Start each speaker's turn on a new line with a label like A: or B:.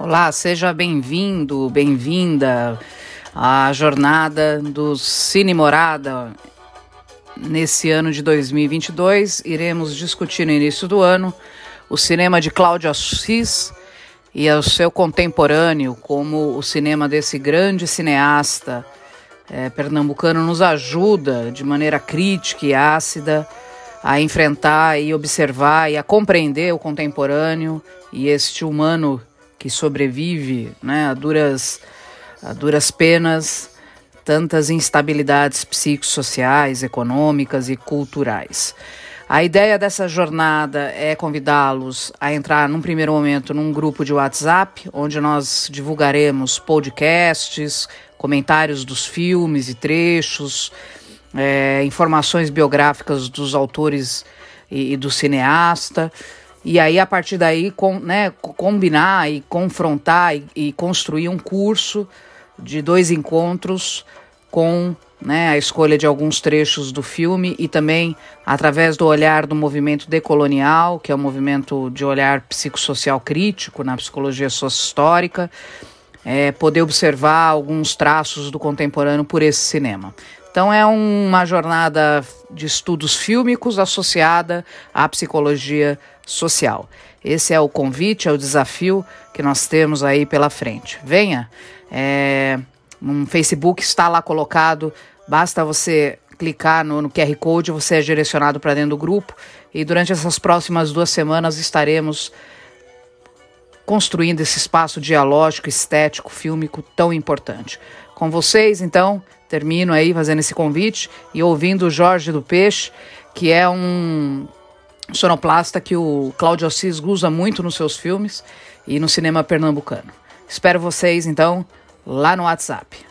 A: Olá, seja bem-vindo, bem-vinda à jornada do Cine Morada. Nesse ano de 2022, iremos discutir no início do ano o cinema de Cláudio Assis e o seu contemporâneo, como o cinema desse grande cineasta é, pernambucano nos ajuda de maneira crítica e ácida a enfrentar e observar e a compreender o contemporâneo e este humano que sobrevive né, a, duras, a duras penas, tantas instabilidades psicossociais, econômicas e culturais. A ideia dessa jornada é convidá-los a entrar, num primeiro momento, num grupo de WhatsApp, onde nós divulgaremos podcasts, comentários dos filmes e trechos, é, informações biográficas dos autores e, e do cineasta. E aí, a partir daí, com, né, combinar e confrontar e, e, construir um curso de dois encontros com né, a escolha de alguns trechos do filme e também através do olhar do movimento decolonial, que é um movimento de olhar psicossocial crítico na psicologia sociohistórica, é, poder observar alguns traços do contemporâneo por esse cinema. Então é uma jornada de estudos fílmicos associada à psicologia social. Esse é o convite, é o desafio que nós temos aí pela frente. Venha, é, um Facebook está lá colocado, basta você clicar no, no QR Code, você é direcionado para dentro do grupo e durante essas próximas duas semanas estaremos construindo esse espaço dialógico, estético, fílmico tão importante. Com vocês, então, termino aí fazendo esse convite e ouvindo o Jorge do Peixe, que é um sonoplasta que o Cláudio Assis usa muito nos seus filmes e no cinema pernambucano. Espero vocês, então, lá no WhatsApp.